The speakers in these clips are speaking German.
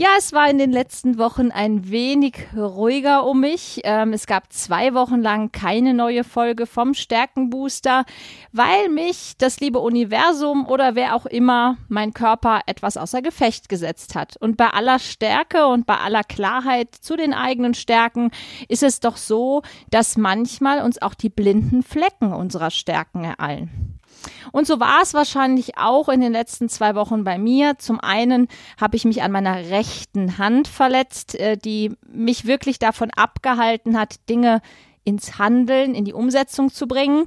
ja, es war in den letzten Wochen ein wenig ruhiger um mich. Ähm, es gab zwei Wochen lang keine neue Folge vom Stärkenbooster, weil mich das liebe Universum oder wer auch immer mein Körper etwas außer Gefecht gesetzt hat. Und bei aller Stärke und bei aller Klarheit zu den eigenen Stärken ist es doch so, dass manchmal uns auch die blinden Flecken unserer Stärken ereilen. Und so war es wahrscheinlich auch in den letzten zwei Wochen bei mir. Zum einen habe ich mich an meiner rechten Hand verletzt, äh, die mich wirklich davon abgehalten hat, Dinge ins Handeln, in die Umsetzung zu bringen.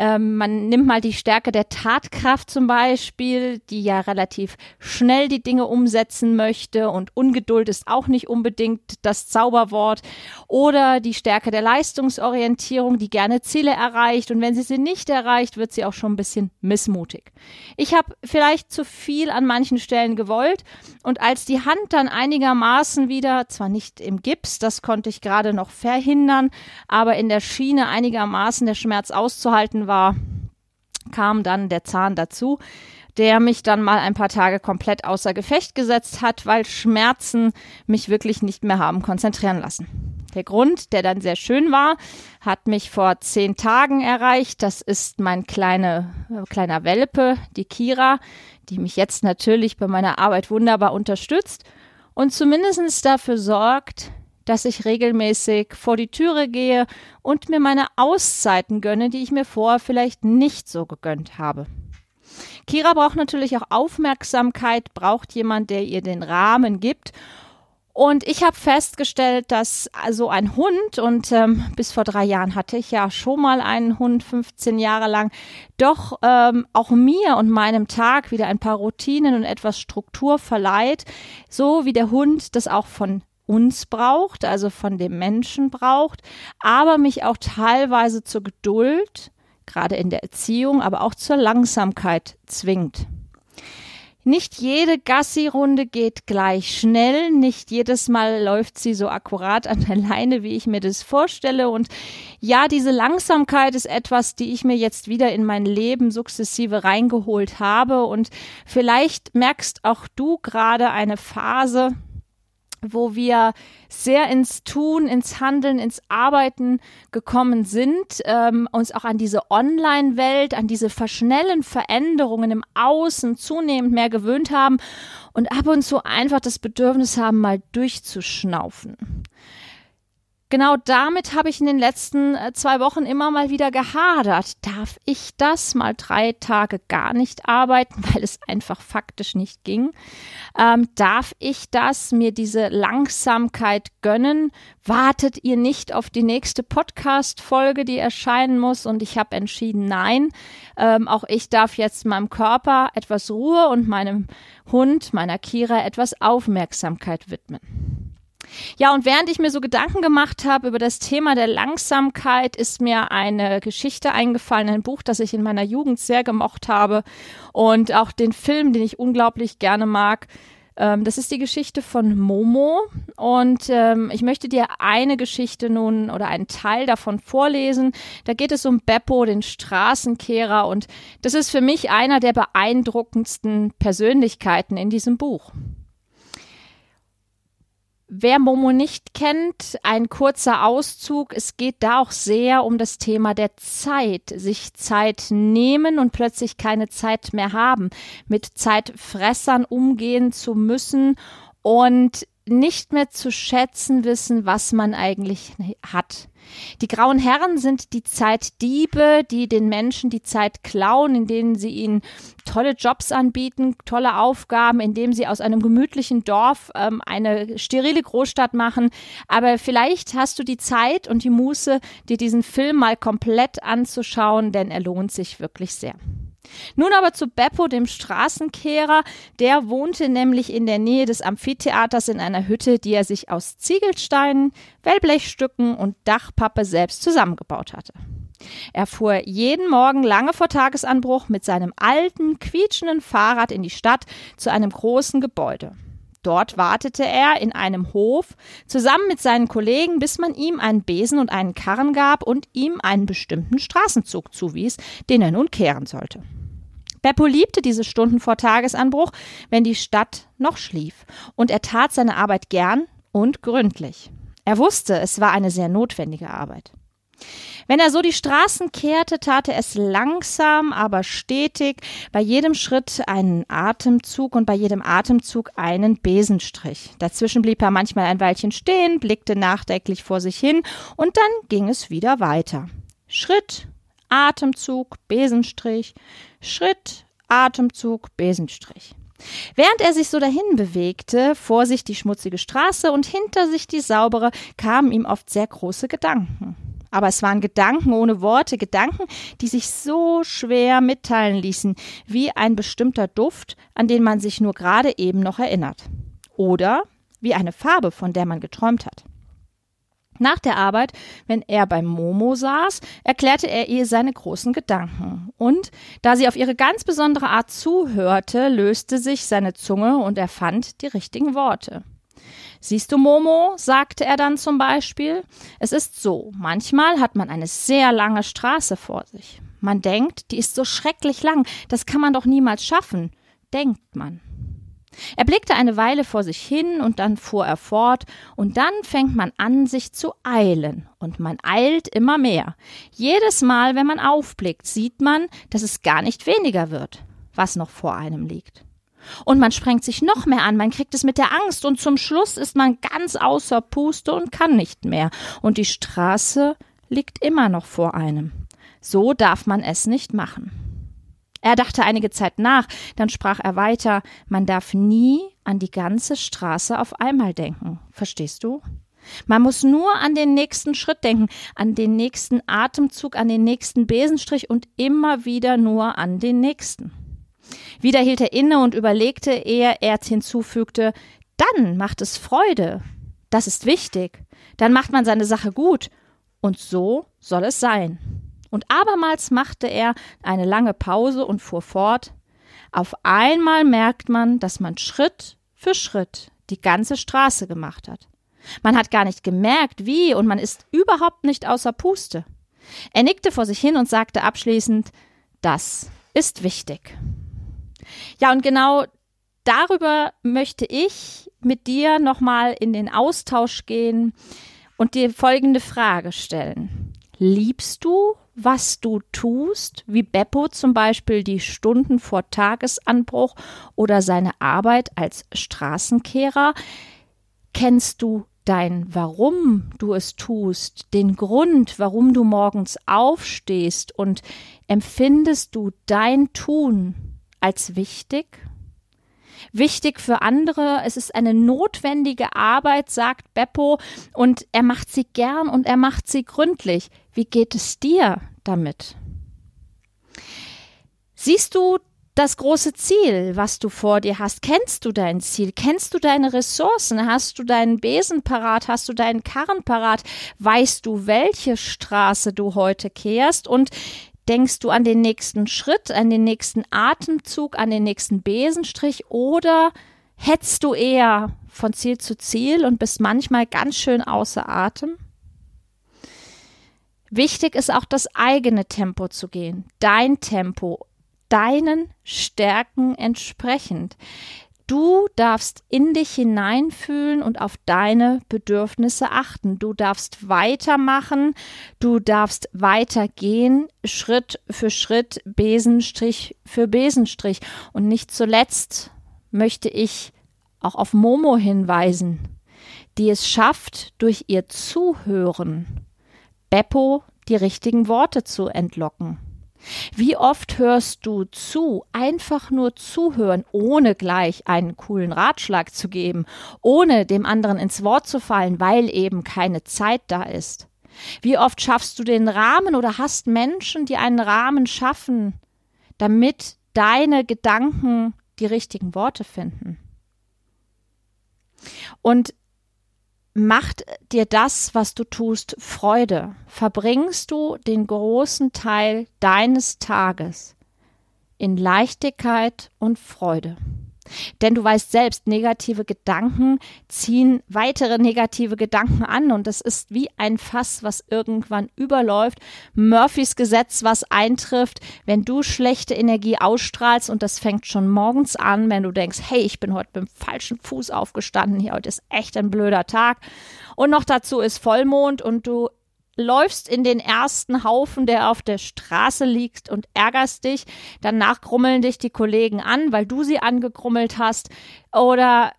Ähm, man nimmt mal die Stärke der Tatkraft zum Beispiel, die ja relativ schnell die Dinge umsetzen möchte und Ungeduld ist auch nicht unbedingt das Zauberwort. Oder die Stärke der Leistungsorientierung, die gerne Ziele erreicht und wenn sie sie nicht erreicht, wird sie auch schon ein bisschen missmutig. Ich habe vielleicht zu viel an manchen Stellen gewollt und als die Hand dann einigermaßen wieder, zwar nicht im Gips, das konnte ich gerade noch verhindern, aber in der Schiene einigermaßen der Schmerz auszuhalten war, kam dann der Zahn dazu, der mich dann mal ein paar Tage komplett außer Gefecht gesetzt hat, weil Schmerzen mich wirklich nicht mehr haben konzentrieren lassen. Der Grund, der dann sehr schön war, hat mich vor zehn Tagen erreicht. Das ist mein kleine, äh, kleiner Welpe, die Kira, die mich jetzt natürlich bei meiner Arbeit wunderbar unterstützt und zumindest dafür sorgt, dass ich regelmäßig vor die Türe gehe und mir meine Auszeiten gönne, die ich mir vorher vielleicht nicht so gegönnt habe. Kira braucht natürlich auch Aufmerksamkeit, braucht jemand, der ihr den Rahmen gibt. Und ich habe festgestellt, dass so ein Hund, und ähm, bis vor drei Jahren hatte ich ja schon mal einen Hund, 15 Jahre lang, doch ähm, auch mir und meinem Tag wieder ein paar Routinen und etwas Struktur verleiht, so wie der Hund das auch von uns braucht, also von dem Menschen braucht, aber mich auch teilweise zur Geduld, gerade in der Erziehung, aber auch zur Langsamkeit zwingt. Nicht jede Gassi-Runde geht gleich schnell, nicht jedes Mal läuft sie so akkurat an der Leine, wie ich mir das vorstelle. Und ja, diese Langsamkeit ist etwas, die ich mir jetzt wieder in mein Leben sukzessive reingeholt habe. Und vielleicht merkst auch du gerade eine Phase, wo wir sehr ins Tun, ins Handeln, ins Arbeiten gekommen sind, ähm, uns auch an diese Online-Welt, an diese verschnellen Veränderungen im Außen zunehmend mehr gewöhnt haben und ab und zu einfach das Bedürfnis haben, mal durchzuschnaufen genau damit habe ich in den letzten äh, zwei Wochen immer mal wieder gehadert. Darf ich das mal drei Tage gar nicht arbeiten, weil es einfach faktisch nicht ging? Ähm, darf ich das, mir diese Langsamkeit gönnen? Wartet ihr nicht auf die nächste Podcast-Folge, die erscheinen muss? Und ich habe entschieden, nein. Ähm, auch ich darf jetzt meinem Körper etwas Ruhe und meinem Hund, meiner Kira, etwas Aufmerksamkeit widmen. Ja, und während ich mir so Gedanken gemacht habe über das Thema der Langsamkeit, ist mir eine Geschichte eingefallen, ein Buch, das ich in meiner Jugend sehr gemocht habe und auch den Film, den ich unglaublich gerne mag. Ähm, das ist die Geschichte von Momo und ähm, ich möchte dir eine Geschichte nun oder einen Teil davon vorlesen. Da geht es um Beppo, den Straßenkehrer und das ist für mich einer der beeindruckendsten Persönlichkeiten in diesem Buch. Wer Momo nicht kennt, ein kurzer Auszug. Es geht da auch sehr um das Thema der Zeit. Sich Zeit nehmen und plötzlich keine Zeit mehr haben. Mit Zeitfressern umgehen zu müssen und nicht mehr zu schätzen wissen, was man eigentlich hat. Die grauen Herren sind die Zeitdiebe, die den Menschen die Zeit klauen, indem sie ihnen tolle Jobs anbieten, tolle Aufgaben, indem sie aus einem gemütlichen Dorf ähm, eine sterile Großstadt machen. Aber vielleicht hast du die Zeit und die Muße, dir diesen Film mal komplett anzuschauen, denn er lohnt sich wirklich sehr. Nun aber zu Beppo, dem Straßenkehrer. Der wohnte nämlich in der Nähe des Amphitheaters in einer Hütte, die er sich aus Ziegelsteinen, Wellblechstücken und Dachpappe selbst zusammengebaut hatte. Er fuhr jeden Morgen lange vor Tagesanbruch mit seinem alten, quietschenden Fahrrad in die Stadt zu einem großen Gebäude. Dort wartete er in einem Hof zusammen mit seinen Kollegen, bis man ihm einen Besen und einen Karren gab und ihm einen bestimmten Straßenzug zuwies, den er nun kehren sollte. Beppo liebte diese Stunden vor Tagesanbruch, wenn die Stadt noch schlief, und er tat seine Arbeit gern und gründlich. Er wusste, es war eine sehr notwendige Arbeit. Wenn er so die Straßen kehrte, tat er es langsam, aber stetig, bei jedem Schritt einen Atemzug und bei jedem Atemzug einen Besenstrich. Dazwischen blieb er manchmal ein Weilchen stehen, blickte nachdenklich vor sich hin und dann ging es wieder weiter. Schritt, Atemzug, Besenstrich, Schritt, Atemzug, Besenstrich. Während er sich so dahin bewegte, vor sich die schmutzige Straße und hinter sich die saubere, kamen ihm oft sehr große Gedanken. Aber es waren Gedanken ohne Worte, Gedanken, die sich so schwer mitteilen ließen, wie ein bestimmter Duft, an den man sich nur gerade eben noch erinnert. Oder wie eine Farbe, von der man geträumt hat. Nach der Arbeit, wenn er beim Momo saß, erklärte er ihr seine großen Gedanken. Und da sie auf ihre ganz besondere Art zuhörte, löste sich seine Zunge und er fand die richtigen Worte. Siehst du, Momo, sagte er dann zum Beispiel, es ist so, manchmal hat man eine sehr lange Straße vor sich. Man denkt, die ist so schrecklich lang, das kann man doch niemals schaffen, denkt man. Er blickte eine Weile vor sich hin und dann fuhr er fort, und dann fängt man an, sich zu eilen, und man eilt immer mehr. Jedes Mal, wenn man aufblickt, sieht man, dass es gar nicht weniger wird, was noch vor einem liegt. Und man sprengt sich noch mehr an, man kriegt es mit der Angst und zum Schluss ist man ganz außer Puste und kann nicht mehr. Und die Straße liegt immer noch vor einem. So darf man es nicht machen. Er dachte einige Zeit nach, dann sprach er weiter, man darf nie an die ganze Straße auf einmal denken. Verstehst du? Man muss nur an den nächsten Schritt denken, an den nächsten Atemzug, an den nächsten Besenstrich und immer wieder nur an den nächsten. Wieder hielt er inne und überlegte, ehe er hinzufügte, dann macht es Freude. Das ist wichtig. Dann macht man seine Sache gut. Und so soll es sein. Und abermals machte er eine lange Pause und fuhr fort. Auf einmal merkt man, dass man Schritt für Schritt die ganze Straße gemacht hat. Man hat gar nicht gemerkt, wie, und man ist überhaupt nicht außer Puste. Er nickte vor sich hin und sagte abschließend, das ist wichtig. Ja, und genau darüber möchte ich mit dir nochmal in den Austausch gehen und dir folgende Frage stellen. Liebst du, was du tust, wie Beppo zum Beispiel die Stunden vor Tagesanbruch oder seine Arbeit als Straßenkehrer? Kennst du dein Warum du es tust, den Grund, warum du morgens aufstehst und empfindest du dein Tun als wichtig. Wichtig für andere, es ist eine notwendige Arbeit, sagt Beppo, und er macht sie gern und er macht sie gründlich. Wie geht es dir damit? Siehst du das große Ziel, was du vor dir hast? Kennst du dein Ziel? Kennst du deine Ressourcen? Hast du deinen Besen parat? Hast du deinen Karren parat? Weißt du, welche Straße du heute kehrst? Und Denkst du an den nächsten Schritt, an den nächsten Atemzug, an den nächsten Besenstrich oder hetzt du eher von Ziel zu Ziel und bist manchmal ganz schön außer Atem? Wichtig ist auch das eigene Tempo zu gehen, dein Tempo, deinen Stärken entsprechend. Du darfst in dich hineinfühlen und auf deine Bedürfnisse achten. Du darfst weitermachen, du darfst weitergehen, Schritt für Schritt, Besenstrich für Besenstrich. Und nicht zuletzt möchte ich auch auf Momo hinweisen, die es schafft, durch ihr Zuhören Beppo die richtigen Worte zu entlocken. Wie oft hörst du zu, einfach nur zuhören, ohne gleich einen coolen Ratschlag zu geben, ohne dem anderen ins Wort zu fallen, weil eben keine Zeit da ist? Wie oft schaffst du den Rahmen oder hast Menschen, die einen Rahmen schaffen, damit deine Gedanken die richtigen Worte finden? Und macht dir das, was du tust, Freude? Verbringst du den großen Teil deines Tages in Leichtigkeit und Freude? Denn du weißt selbst, negative Gedanken ziehen weitere negative Gedanken an und das ist wie ein Fass, was irgendwann überläuft. Murphys Gesetz, was eintrifft, wenn du schlechte Energie ausstrahlst und das fängt schon morgens an, wenn du denkst, hey, ich bin heute mit dem falschen Fuß aufgestanden, hier heute ist echt ein blöder Tag und noch dazu ist Vollmond und du läufst in den ersten Haufen, der auf der Straße liegt und ärgerst dich. Danach grummeln dich die Kollegen an, weil du sie angegrummelt hast. Oder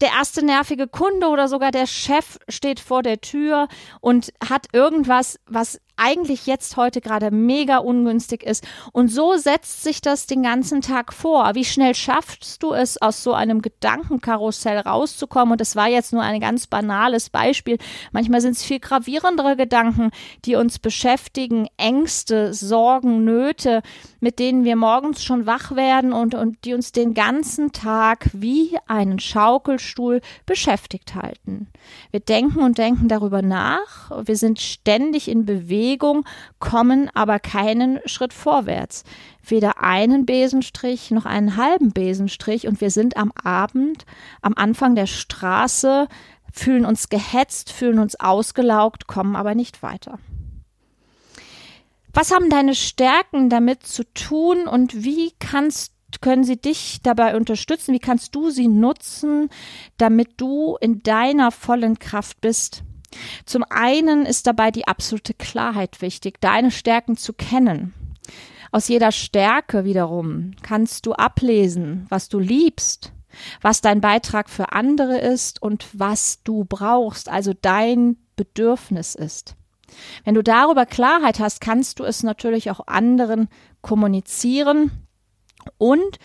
der erste nervige Kunde oder sogar der Chef steht vor der Tür und hat irgendwas, was eigentlich jetzt heute gerade mega ungünstig ist. Und so setzt sich das den ganzen Tag vor. Wie schnell schaffst du es, aus so einem Gedankenkarussell rauszukommen? Und das war jetzt nur ein ganz banales Beispiel. Manchmal sind es viel gravierendere Gedanken, die uns beschäftigen, Ängste, Sorgen, Nöte, mit denen wir morgens schon wach werden und, und die uns den ganzen Tag wie einen Schaukelstuhl beschäftigt halten. Wir denken und denken darüber nach. Wir sind ständig in Bewegung Bewegung, kommen aber keinen Schritt vorwärts. Weder einen Besenstrich noch einen halben Besenstrich und wir sind am Abend, am Anfang der Straße, fühlen uns gehetzt, fühlen uns ausgelaugt, kommen aber nicht weiter. Was haben deine Stärken damit zu tun und wie kannst können sie dich dabei unterstützen? Wie kannst du sie nutzen, damit du in deiner vollen Kraft bist? Zum einen ist dabei die absolute Klarheit wichtig, deine Stärken zu kennen. Aus jeder Stärke wiederum kannst du ablesen, was du liebst, was dein Beitrag für andere ist und was du brauchst, also dein Bedürfnis ist. Wenn du darüber Klarheit hast, kannst du es natürlich auch anderen kommunizieren und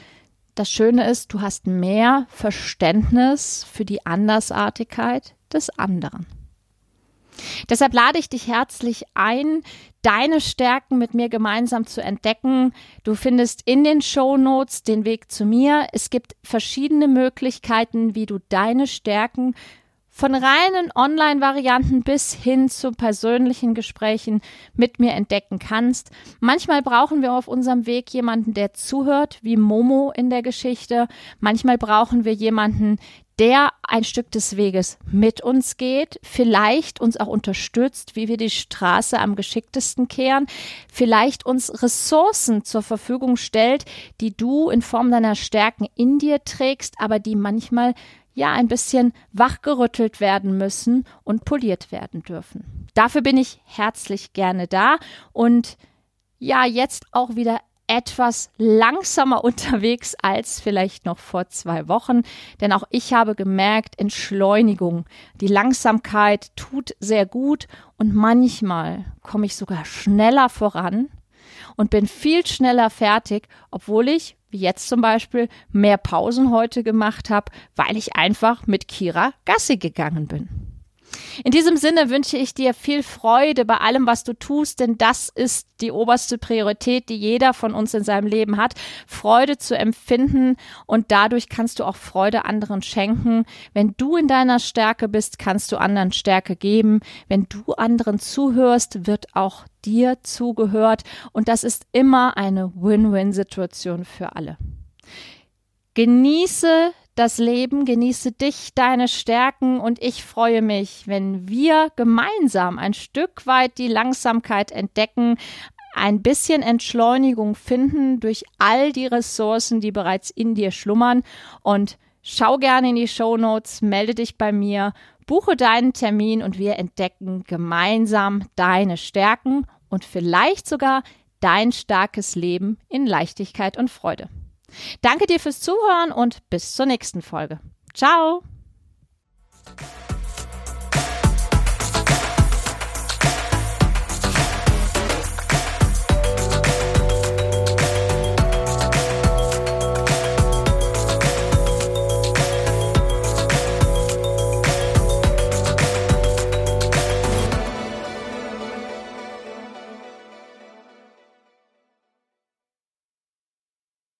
das Schöne ist, du hast mehr Verständnis für die Andersartigkeit des anderen. Deshalb lade ich dich herzlich ein, deine Stärken mit mir gemeinsam zu entdecken. Du findest in den Show Notes den Weg zu mir. Es gibt verschiedene Möglichkeiten, wie du deine Stärken von reinen Online-Varianten bis hin zu persönlichen Gesprächen mit mir entdecken kannst. Manchmal brauchen wir auf unserem Weg jemanden, der zuhört, wie Momo in der Geschichte. Manchmal brauchen wir jemanden, der ein Stück des Weges mit uns geht, vielleicht uns auch unterstützt, wie wir die Straße am geschicktesten kehren, vielleicht uns Ressourcen zur Verfügung stellt, die du in Form deiner Stärken in dir trägst, aber die manchmal ja ein bisschen wachgerüttelt werden müssen und poliert werden dürfen. Dafür bin ich herzlich gerne da und ja, jetzt auch wieder etwas langsamer unterwegs als vielleicht noch vor zwei Wochen. Denn auch ich habe gemerkt, Entschleunigung, die Langsamkeit tut sehr gut und manchmal komme ich sogar schneller voran und bin viel schneller fertig, obwohl ich, wie jetzt zum Beispiel, mehr Pausen heute gemacht habe, weil ich einfach mit Kira Gassi gegangen bin. In diesem Sinne wünsche ich dir viel Freude bei allem, was du tust, denn das ist die oberste Priorität, die jeder von uns in seinem Leben hat, Freude zu empfinden und dadurch kannst du auch Freude anderen schenken. Wenn du in deiner Stärke bist, kannst du anderen Stärke geben. Wenn du anderen zuhörst, wird auch dir zugehört und das ist immer eine Win-Win-Situation für alle. Genieße das Leben, genieße dich, deine Stärken und ich freue mich, wenn wir gemeinsam ein Stück weit die Langsamkeit entdecken, ein bisschen Entschleunigung finden durch all die Ressourcen, die bereits in dir schlummern und schau gerne in die Show Notes, melde dich bei mir, buche deinen Termin und wir entdecken gemeinsam deine Stärken und vielleicht sogar dein starkes Leben in Leichtigkeit und Freude. Danke dir fürs Zuhören und bis zur nächsten Folge. Ciao!